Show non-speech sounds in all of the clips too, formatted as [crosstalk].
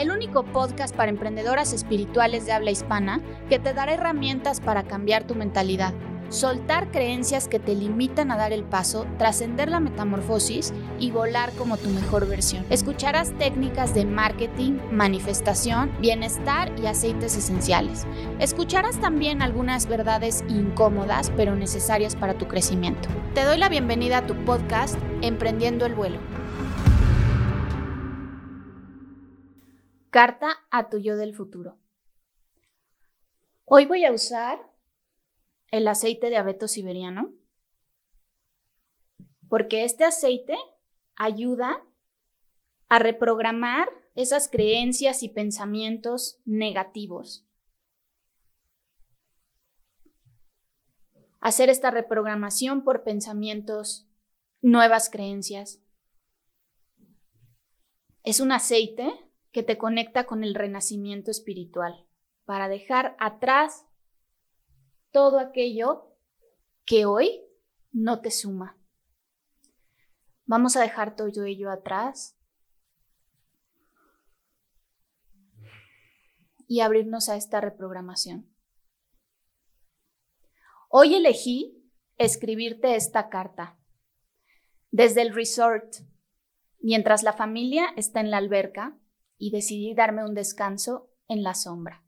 el único podcast para emprendedoras espirituales de habla hispana que te dará herramientas para cambiar tu mentalidad, soltar creencias que te limitan a dar el paso, trascender la metamorfosis y volar como tu mejor versión. Escucharás técnicas de marketing, manifestación, bienestar y aceites esenciales. Escucharás también algunas verdades incómodas pero necesarias para tu crecimiento. Te doy la bienvenida a tu podcast Emprendiendo el vuelo. Carta a tu yo del futuro. Hoy voy a usar el aceite de abeto siberiano porque este aceite ayuda a reprogramar esas creencias y pensamientos negativos. Hacer esta reprogramación por pensamientos, nuevas creencias. Es un aceite que te conecta con el renacimiento espiritual, para dejar atrás todo aquello que hoy no te suma. Vamos a dejar todo ello atrás y abrirnos a esta reprogramación. Hoy elegí escribirte esta carta desde el resort, mientras la familia está en la alberca y decidí darme un descanso en la sombra.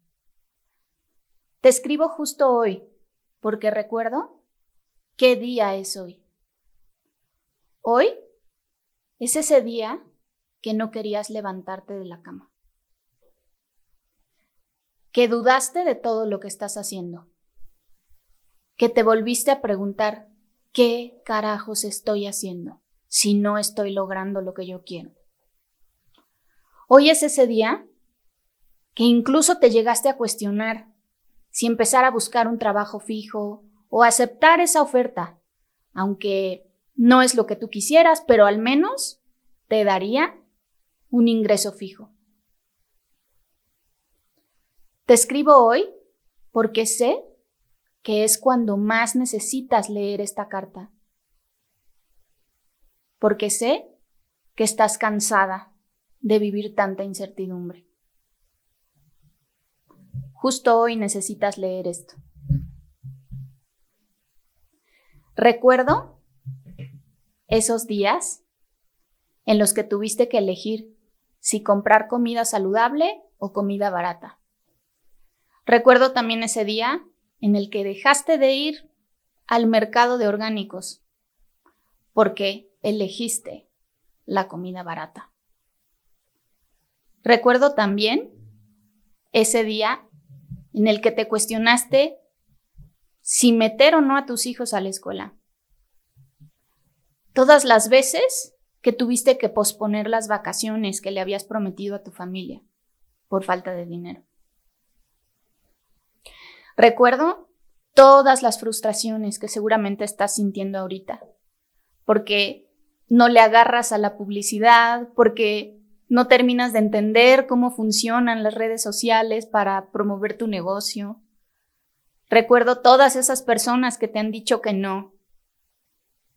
Te escribo justo hoy, porque recuerdo qué día es hoy. Hoy es ese día que no querías levantarte de la cama, que dudaste de todo lo que estás haciendo, que te volviste a preguntar, ¿qué carajos estoy haciendo si no estoy logrando lo que yo quiero? Hoy es ese día que incluso te llegaste a cuestionar si empezar a buscar un trabajo fijo o aceptar esa oferta, aunque no es lo que tú quisieras, pero al menos te daría un ingreso fijo. Te escribo hoy porque sé que es cuando más necesitas leer esta carta. Porque sé que estás cansada de vivir tanta incertidumbre. Justo hoy necesitas leer esto. Recuerdo esos días en los que tuviste que elegir si comprar comida saludable o comida barata. Recuerdo también ese día en el que dejaste de ir al mercado de orgánicos porque elegiste la comida barata. Recuerdo también ese día en el que te cuestionaste si meter o no a tus hijos a la escuela. Todas las veces que tuviste que posponer las vacaciones que le habías prometido a tu familia por falta de dinero. Recuerdo todas las frustraciones que seguramente estás sintiendo ahorita, porque no le agarras a la publicidad, porque no terminas de entender cómo funcionan las redes sociales para promover tu negocio. Recuerdo todas esas personas que te han dicho que no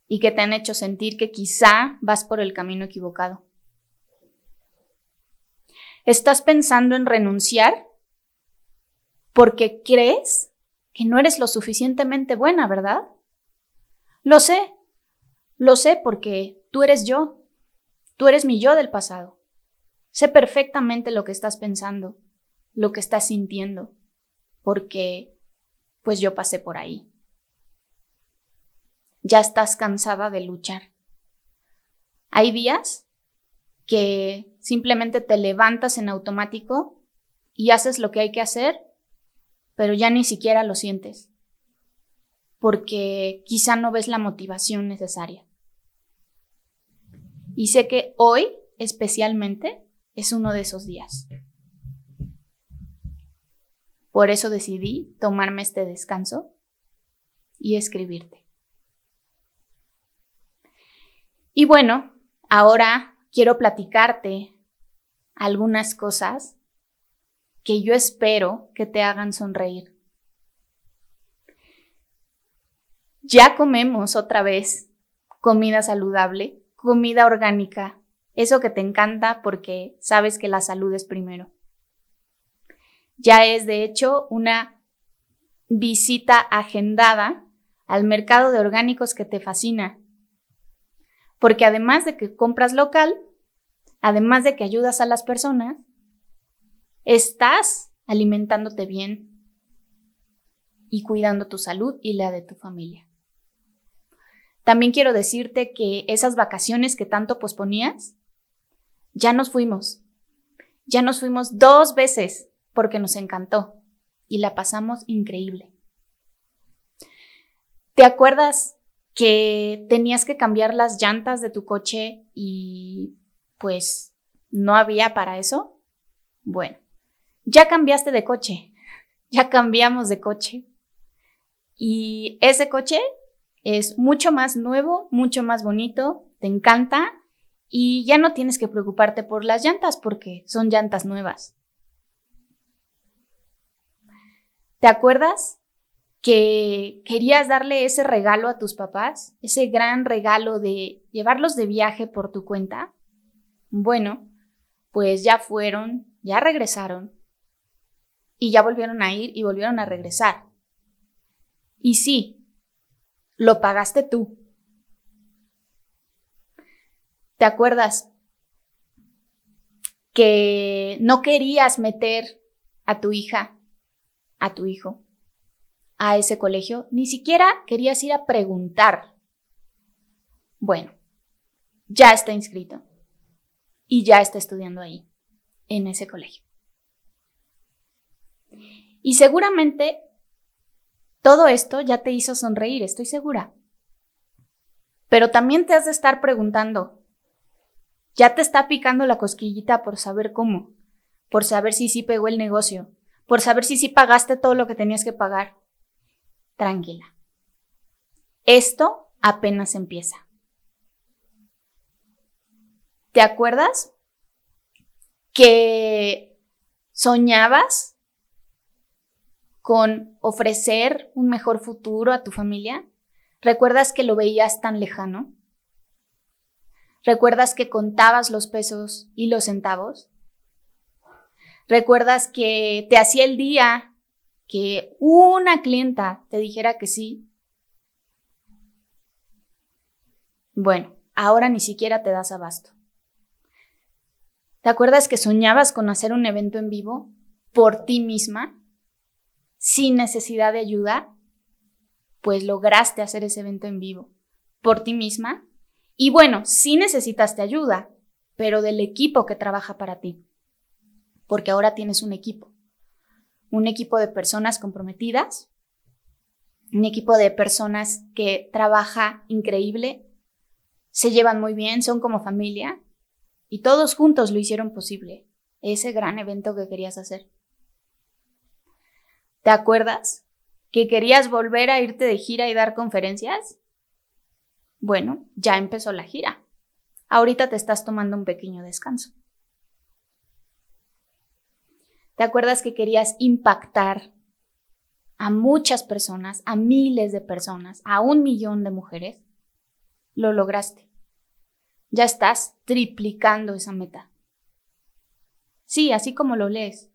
y que te han hecho sentir que quizá vas por el camino equivocado. ¿Estás pensando en renunciar porque crees que no eres lo suficientemente buena, verdad? Lo sé, lo sé porque tú eres yo, tú eres mi yo del pasado. Sé perfectamente lo que estás pensando, lo que estás sintiendo, porque pues yo pasé por ahí. Ya estás cansada de luchar. Hay días que simplemente te levantas en automático y haces lo que hay que hacer, pero ya ni siquiera lo sientes, porque quizá no ves la motivación necesaria. Y sé que hoy, especialmente, es uno de esos días. Por eso decidí tomarme este descanso y escribirte. Y bueno, ahora quiero platicarte algunas cosas que yo espero que te hagan sonreír. Ya comemos otra vez comida saludable, comida orgánica, Eso que te encanta porque sabes que la salud es primero. Ya es, de hecho, una visita agendada al mercado de orgánicos que te fascina. Porque además de que compras local, además de que ayudas a las personas, estás alimentándote bien y cuidando tu salud y la de tu familia. También quiero decirte que esas vacaciones que tanto posponías, ya nos fuimos. Ya nos fuimos dos veces porque nos encantó y la pasamos increíble. ¿Te acuerdas que tenías que cambiar las llantas de tu coche y pues no había para eso? Bueno, ya cambiaste de coche, ya cambiamos de coche. Y ese coche es mucho más nuevo, mucho más bonito, te encanta y ya no tienes que preocuparte por las llantas porque son llantas nuevas. ¿Te acuerdas que querías darle ese regalo a tus papás, ese gran regalo de llevarlos de viaje por tu cuenta, bueno, pues ya fueron, ya regresaron y ya volvieron a ir y volvieron a regresar. Y sí, lo pagaste tú. ¿Te acuerdas que no querías meter a tu hija, a tu hijo, a ese colegio, ni siquiera querías ir a preguntar. Bueno, ya está inscrito y ya está estudiando ahí, en ese colegio. Y seguramente todo esto ya te hizo sonreír, estoy segura. Pero también te has de estar preguntando, ya te está picando la cosquillita por saber cómo, por saber si sí pegó el negocio, por saber si sí pagaste todo lo que tenías que pagar tranquila. Esto apenas empieza. ¿Te acuerdas que soñabas con ofrecer un mejor futuro a tu familia? ¿Recuerdas que lo veías tan lejano? ¿Recuerdas que contabas los pesos y los centavos? ¿Recuerdas que te hacía el día que una clienta te dijera que sí, bueno, ahora ni siquiera te das abasto. ¿Te acuerdas que soñabas con hacer un evento en vivo por ti misma, sin necesidad de ayuda? Pues lograste hacer ese evento en vivo por ti misma. Y bueno, sí necesitaste ayuda, pero del equipo que trabaja para ti, porque ahora tienes un equipo un equipo de personas comprometidas, un equipo de personas que trabaja increíble, se llevan muy bien, son como familia y todos juntos lo hicieron posible, ese gran evento que querías hacer. ¿Te acuerdas que querías volver a irte de gira y dar conferencias? Bueno, ya empezó la gira. Ahorita te estás tomando un pequeño descanso. ¿Te acuerdas que querías impactar a muchas personas, a miles de personas, a un millón de mujeres? Lo lograste. Ya estás triplicando esa meta. Sí, así como lo lees.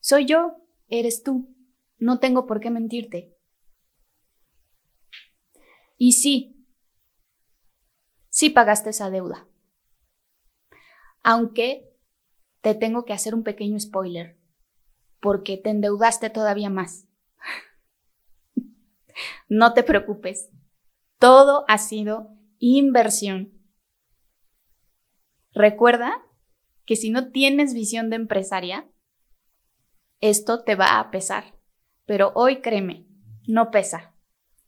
Soy yo, eres tú. No tengo por qué mentirte. Y sí, sí pagaste esa deuda. Aunque te tengo que hacer un pequeño spoiler, porque te endeudaste todavía más. [laughs] no te preocupes, todo ha sido inversión. Recuerda que si no tienes visión de empresaria, esto te va a pesar. Pero hoy créeme, no pesa.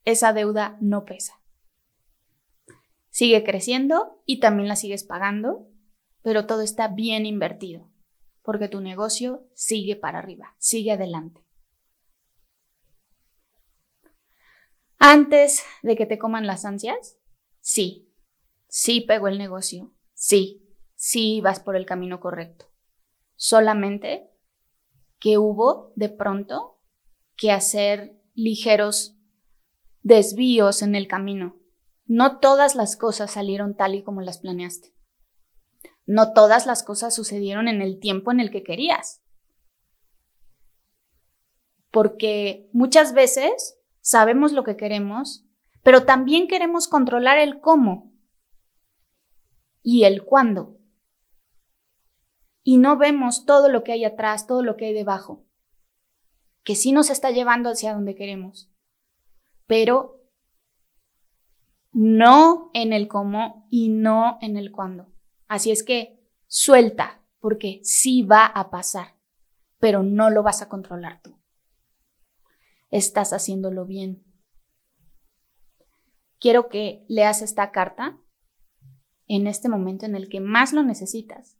Esa deuda no pesa. Sigue creciendo y también la sigues pagando pero todo está bien invertido, porque tu negocio sigue para arriba, sigue adelante. Antes de que te coman las ansias, sí, sí pegó el negocio, sí, sí vas por el camino correcto. Solamente que hubo de pronto que hacer ligeros desvíos en el camino. No todas las cosas salieron tal y como las planeaste. no todas las cosas sucedieron en el tiempo en el que querías. Porque muchas veces sabemos lo que queremos, pero también queremos controlar el cómo y el cuándo. Y no vemos todo lo que hay atrás, todo lo que hay debajo, que sí nos está llevando hacia donde queremos, pero no en el cómo y no en el cuándo. Así es que suelta, porque sí va a pasar, pero no lo vas a controlar tú. Estás haciéndolo bien. Quiero que leas esta carta en este momento en el que más lo necesitas.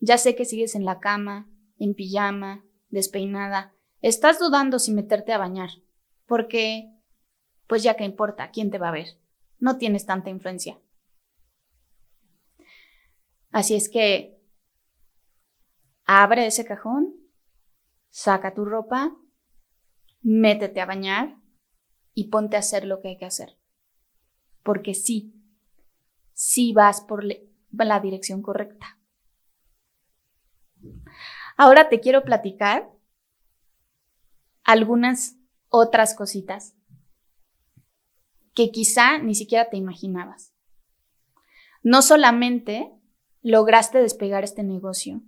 Ya sé que sigues en la cama, en pijama, despeinada. Estás dudando si meterte a bañar, porque, pues ya que importa, ¿quién te va a ver? No tienes tanta influencia. Así es que abre ese cajón, saca tu ropa, métete a bañar y ponte a hacer lo que hay que hacer. Porque sí, sí vas por la dirección correcta. Ahora te quiero platicar algunas otras cositas que quizá ni siquiera te imaginabas. No solamente lograste despegar este negocio,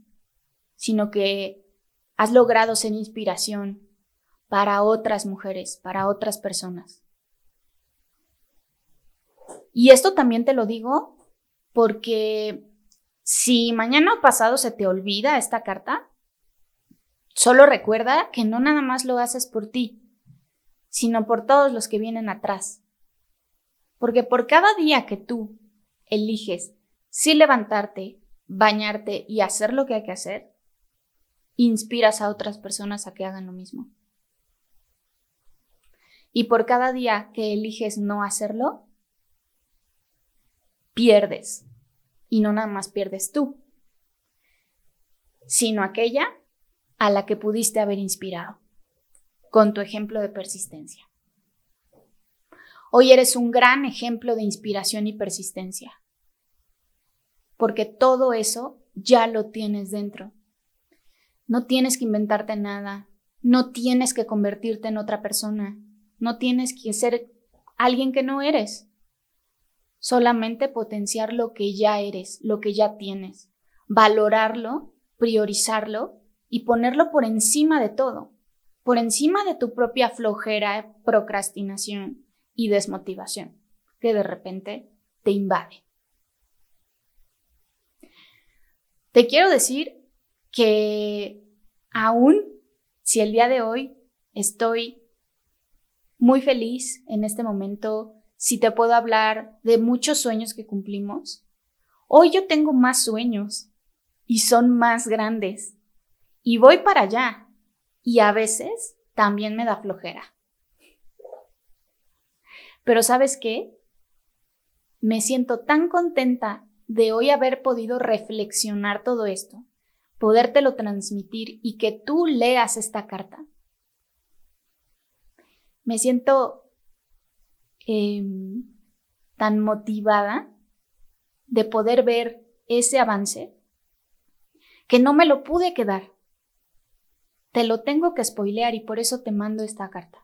sino que has logrado ser inspiración para otras mujeres, para otras personas. Y esto también te lo digo porque si mañana o pasado se te olvida esta carta, solo recuerda que no nada más lo haces por ti, sino por todos los que vienen atrás. Porque por cada día que tú eliges si levantarte, bañarte y hacer lo que hay que hacer, inspiras a otras personas a que hagan lo mismo. Y por cada día que eliges no hacerlo, pierdes. Y no nada más pierdes tú, sino aquella a la que pudiste haber inspirado, con tu ejemplo de persistencia. Hoy eres un gran ejemplo de inspiración y persistencia. Porque todo eso ya lo tienes dentro. No tienes que inventarte nada, no tienes que convertirte en otra persona, no tienes que ser alguien que no eres. Solamente potenciar lo que ya eres, lo que ya tienes, valorarlo, priorizarlo y ponerlo por encima de todo, por encima de tu propia flojera, procrastinación y desmotivación que de repente te invade. Te quiero decir que aún si el día de hoy estoy muy feliz en este momento, si te puedo hablar de muchos sueños que cumplimos, hoy yo tengo más sueños y son más grandes y voy para allá y a veces también me da flojera. Pero sabes qué? Me siento tan contenta de hoy haber podido reflexionar todo esto, podértelo transmitir y que tú leas esta carta. Me siento em, tan motivada de poder ver ese avance que no me lo pude quedar. Te lo tengo que spoilear y por eso te mando esta carta.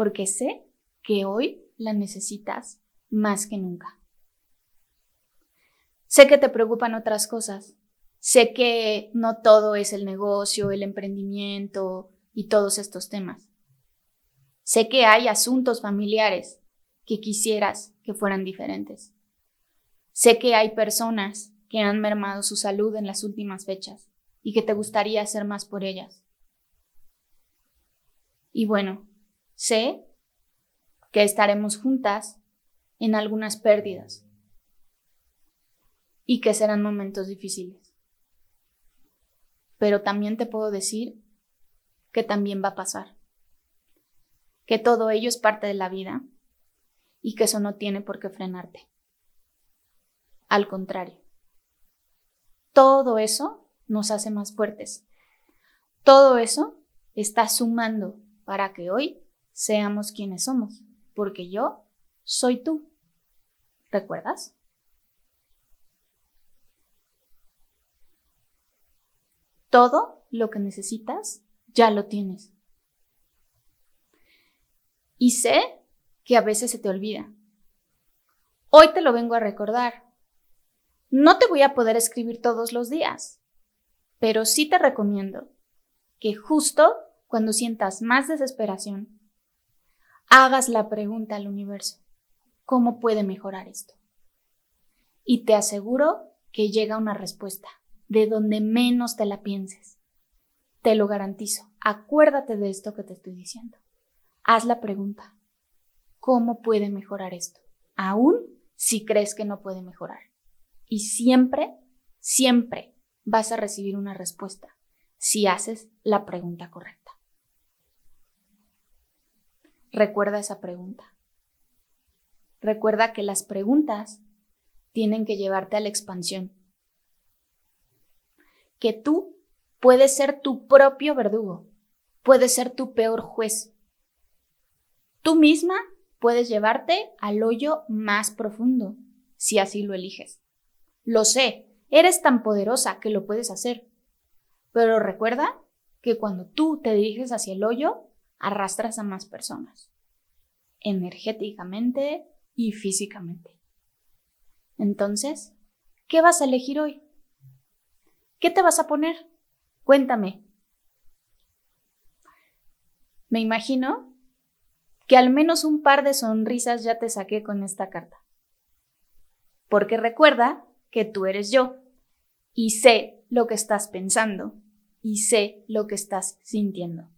Porque sé que hoy la necesitas más que nunca. Sé que te preocupan otras cosas. Sé que no todo es el negocio, el emprendimiento y todos estos temas. Sé que hay asuntos familiares que quisieras que fueran diferentes. Sé que hay personas que han mermado su salud en las últimas fechas y que te gustaría hacer más por ellas. Y bueno, sé que estaremos juntas en algunas pérdidas y que serán momentos difíciles. Pero también te puedo decir que también va a pasar, que todo ello es parte de la vida y que eso no tiene por qué frenarte. Al contrario, todo eso nos hace más fuertes. Todo eso está sumando para que hoy seamos quienes somos, porque yo soy tú. ¿Recuerdas? Todo lo que necesitas ya lo tienes. Y sé que a veces se te olvida. Hoy te lo vengo a recordar. No te voy a poder escribir todos los días, pero sí te recomiendo que justo cuando sientas más desesperación, hagas la pregunta al universo, ¿cómo puede mejorar esto? Y te aseguro que llega una respuesta, de donde menos te la pienses. Te lo garantizo. Acuérdate de esto que te estoy diciendo. Haz la pregunta, ¿cómo puede mejorar esto? Aún si crees que no puede mejorar. Y siempre, siempre vas a recibir una respuesta si haces la pregunta correcta. Recuerda esa pregunta. Recuerda que las preguntas tienen que llevarte a la expansión. Que tú puedes ser tu propio verdugo, puedes ser tu peor juez. Tú misma puedes llevarte al hoyo más profundo, si así lo eliges. Lo sé, eres tan poderosa que lo puedes hacer. Pero recuerda que cuando tú te diriges hacia el hoyo, arrastras a más personas, energéticamente y físicamente. Entonces, ¿qué vas a elegir hoy? ¿Qué te vas a poner? Cuéntame. Me imagino que al menos un par de sonrisas ya te saqué con esta carta. Porque recuerda que tú eres yo y sé lo que estás pensando y sé lo que estás sintiendo.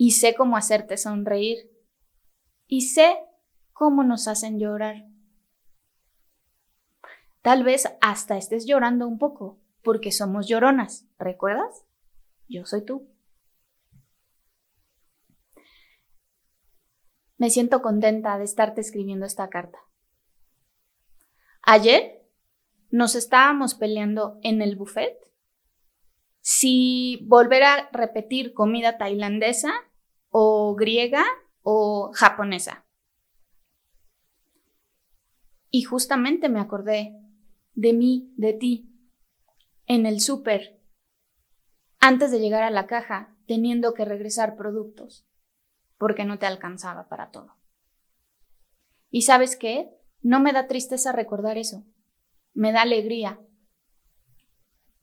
Y sé cómo hacerte sonreír y sé cómo nos hacen llorar. Tal vez hasta estés llorando un poco porque somos lloronas, ¿recuerdas? Yo soy tú. Me siento contenta de estarte escribiendo esta carta. Ayer nos estábamos peleando en el buffet si volver a repetir comida tailandesa o griega o japonesa. Y justamente me acordé de mí, de ti, en el súper, antes de llegar a la caja, teniendo que regresar productos, porque no te alcanzaba para todo. ¿Y sabes qué? No me da tristeza recordar eso, me da alegría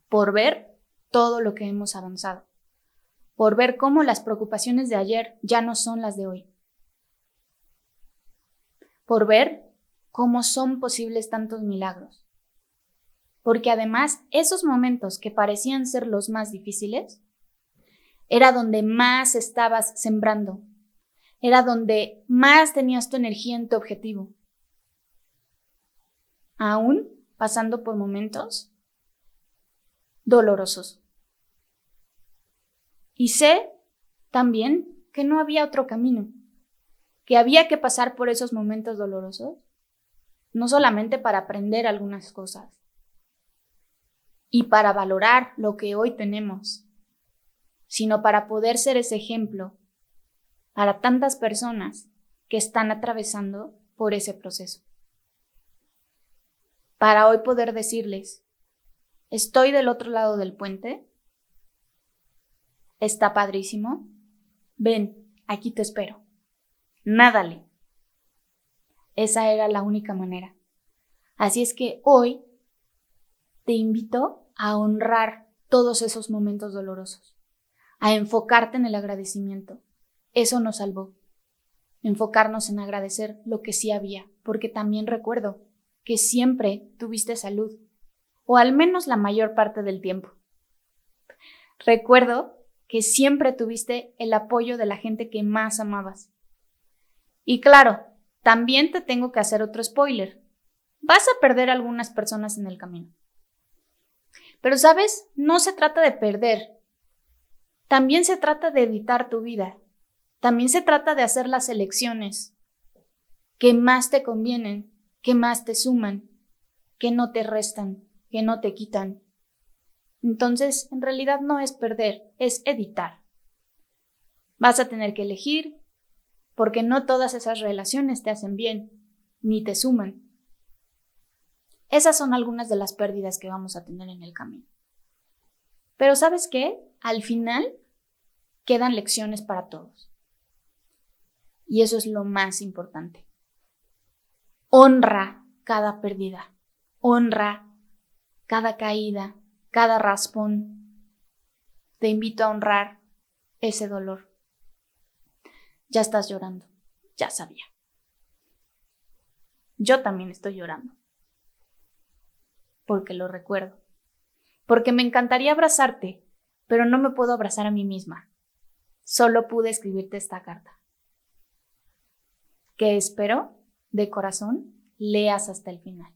por ver todo lo que hemos avanzado, por ver cómo las preocupaciones de ayer ya no son las de hoy, por ver cómo son posibles tantos milagros, porque además esos momentos que parecían ser los más difíciles, era donde más estabas sembrando, era donde más tenías tu energía en tu objetivo, aún pasando por momentos dolorosos. Y sé también que no había otro camino, que había que pasar por esos momentos dolorosos, no solamente para aprender algunas cosas y para valorar lo que hoy tenemos, sino para poder ser ese ejemplo para tantas personas que están atravesando por ese proceso. Para hoy poder decirles, estoy del otro lado del puente, está padrísimo, ven, aquí te espero, nádale. Esa era la única manera. Así es que hoy te invito a honrar todos esos momentos dolorosos, a enfocarte en el agradecimiento. Eso nos salvó. Enfocarnos en agradecer lo que sí había, porque también recuerdo, que siempre tuviste salud, o al menos la mayor parte del tiempo. Recuerdo que siempre tuviste el apoyo de la gente que más amabas. Y claro, también te tengo que hacer otro spoiler. Vas a perder algunas personas en el camino. Pero sabes, no se trata de perder. También se trata de editar tu vida. También se trata de hacer las elecciones que más te convienen que más te suman, que no te restan, que no te quitan. Entonces, en realidad no es perder, es editar. Vas a tener que elegir, porque no todas esas relaciones te hacen bien, ni te suman. Esas son algunas de las pérdidas que vamos a tener en el camino. Pero sabes qué? Al final quedan lecciones para todos. Y eso es lo más importante. Honra cada pérdida. Honra cada caída, cada raspón. Te invito a honrar ese dolor. Ya estás llorando. Ya sabía. Yo también estoy llorando. Porque lo recuerdo. Porque me encantaría abrazarte, pero no me puedo abrazar a mí misma. Solo pude escribirte esta carta. Que espero, de corazón, leas hasta el final.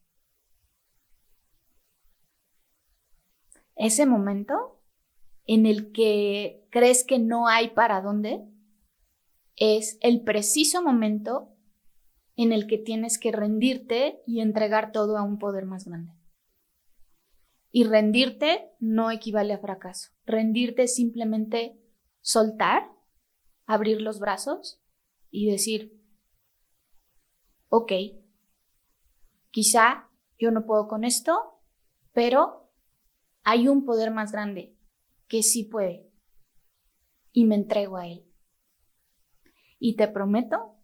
Ese momento en el que crees que no hay para dónde, es el preciso momento en el que tienes que rendirte y entregar todo a un poder más grande. Y rendirte no equivale a fracaso. Rendirte es simplemente soltar, abrir los brazos y decir, ok, quizá yo no puedo con esto, pero hay un poder más grande que sí puede. Y me entrego a él. Y te prometo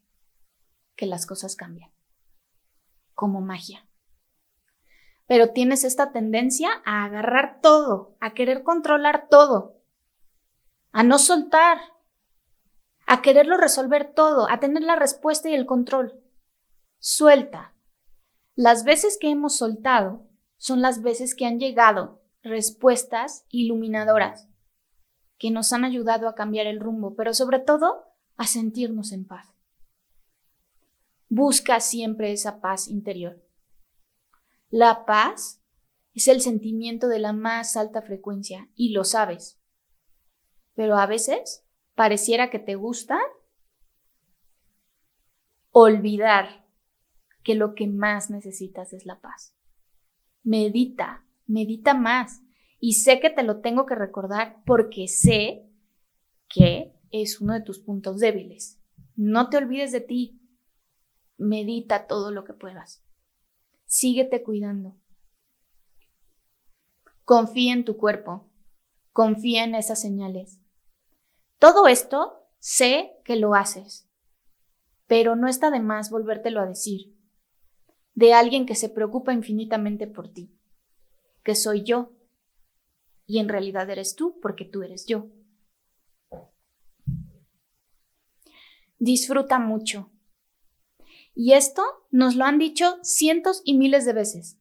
que las cosas cambian. Como magia. Pero tienes esta tendencia a agarrar todo, a querer controlar todo, a no soltar, a quererlo resolver todo, a tener la respuesta y el control. Suelta. Las veces que hemos soltado son las veces que han llegado respuestas iluminadoras que nos han ayudado a cambiar el rumbo, pero sobre todo a sentirnos en paz. Busca siempre esa paz interior. La paz es el sentimiento de la más alta frecuencia y lo sabes. Pero a veces pareciera que te gusta olvidar que lo que más necesitas es la paz. Medita, medita más. Y sé que te lo tengo que recordar porque sé que es uno de tus puntos débiles. No te olvides de ti. Medita todo lo que puedas. Síguete cuidando. Confía en tu cuerpo. Confía en esas señales. Todo esto sé que lo haces, pero no está de más volvértelo a decir. De alguien que se preocupa infinitamente por ti. Que soy yo. Y en realidad eres tú porque tú eres yo. disfruta mucho. Y esto nos lo han dicho cientos y miles de veces.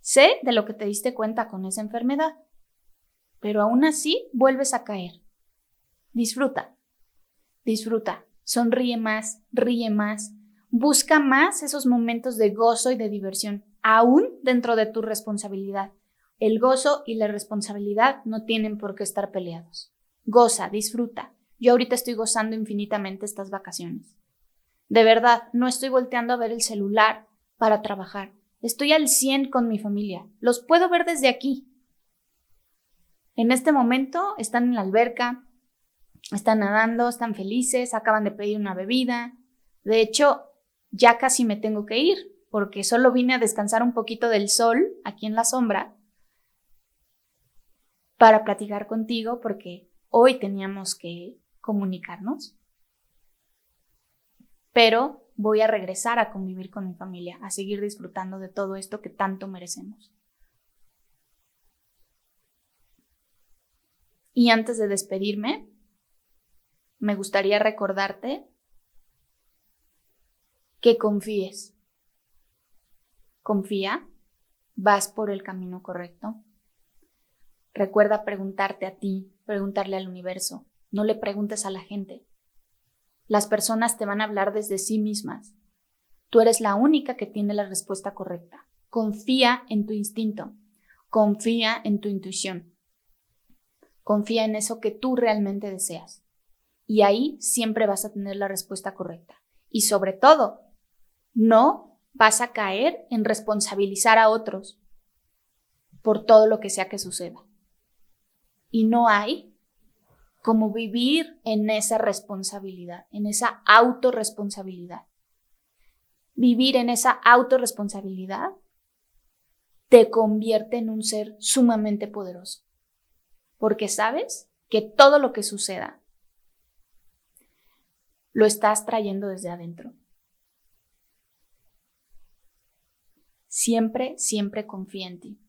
Sé de lo que te diste cuenta con esa enfermedad, pero aún así vuelves a caer. Disfruta, disfruta, sonríe más, ríe más, busca más esos momentos de gozo y de diversión, aún dentro de tu responsabilidad. El gozo y la responsabilidad no tienen por qué estar peleados. Goza, disfruta, yo ahorita estoy gozando infinitamente estas vacaciones. De verdad, no estoy volteando a ver el celular para trabajar. Estoy al 100 con mi familia. Los puedo ver desde aquí. En este momento están en la alberca, están nadando, están felices, acaban de pedir una bebida. De hecho, ya casi me tengo que ir porque solo vine a descansar un poquito del sol aquí en la sombra para platicar contigo porque hoy teníamos que comunicarnos, pero voy a regresar a convivir con mi familia, a seguir disfrutando de todo esto que tanto merecemos. Y antes de despedirme, me gustaría recordarte que confíes. Confía, vas por el camino correcto. Recuerda preguntarte a ti, preguntarle al universo, no le preguntes a la gente. Las personas te van a hablar desde sí mismas. Tú eres la única que tiene la respuesta correcta. Confía en tu instinto. Confía en tu intuición. Confía en eso que tú realmente deseas. Y ahí siempre vas a tener la respuesta correcta. Y sobre todo, no vas a caer en responsabilizar a otros por todo lo que sea que suceda. Y no hay como vivir en esa responsabilidad, en esa autorresponsabilidad. Vivir en esa autorresponsabilidad te convierte en un ser sumamente poderoso. Porque sabes que todo lo que suceda lo estás trayendo desde adentro. Siempre, siempre confía en ti.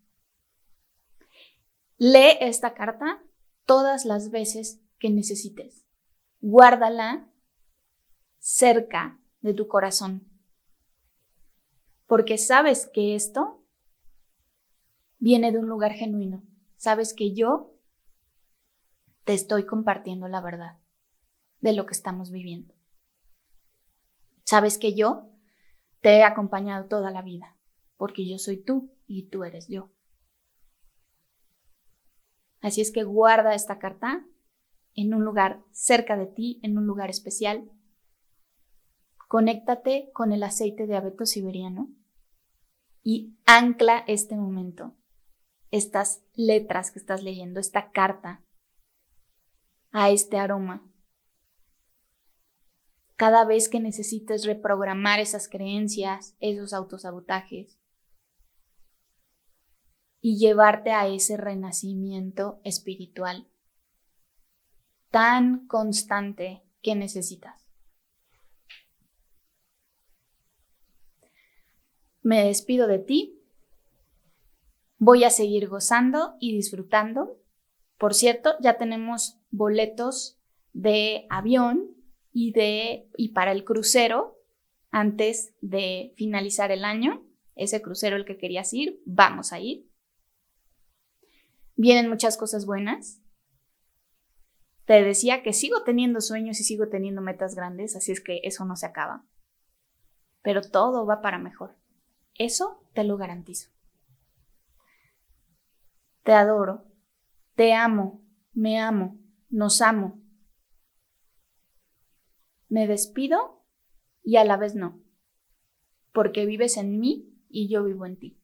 Lee esta carta todas las veces que necesites. Guárdala cerca de tu corazón. Porque sabes que esto viene de un lugar genuino. Sabes que yo te estoy compartiendo la verdad de lo que estamos viviendo. Sabes que yo te he acompañado toda la vida, porque yo soy tú y tú eres yo. Así es que guarda esta carta en un lugar cerca de ti, en un lugar especial. Conéctate con el aceite de abeto siberiano y ancla este momento, estas letras que estás leyendo, esta carta, a este aroma. Cada vez que necesites reprogramar esas creencias, esos autosabotajes, y llevarte a ese renacimiento espiritual tan constante que necesitas. Me despido de ti. Voy a seguir gozando y disfrutando. Por cierto, ya tenemos boletos de avión y de y para el crucero antes de finalizar el año. Ese crucero el que querías ir, vamos a ir. Vienen muchas cosas buenas. Te decía que sigo teniendo sueños y sigo teniendo metas grandes, así es que eso no se acaba. Pero todo va para mejor. Eso te lo garantizo. Te adoro, te amo, me amo, nos amo. Me despido y a la vez no, porque vives en mí y yo vivo en ti.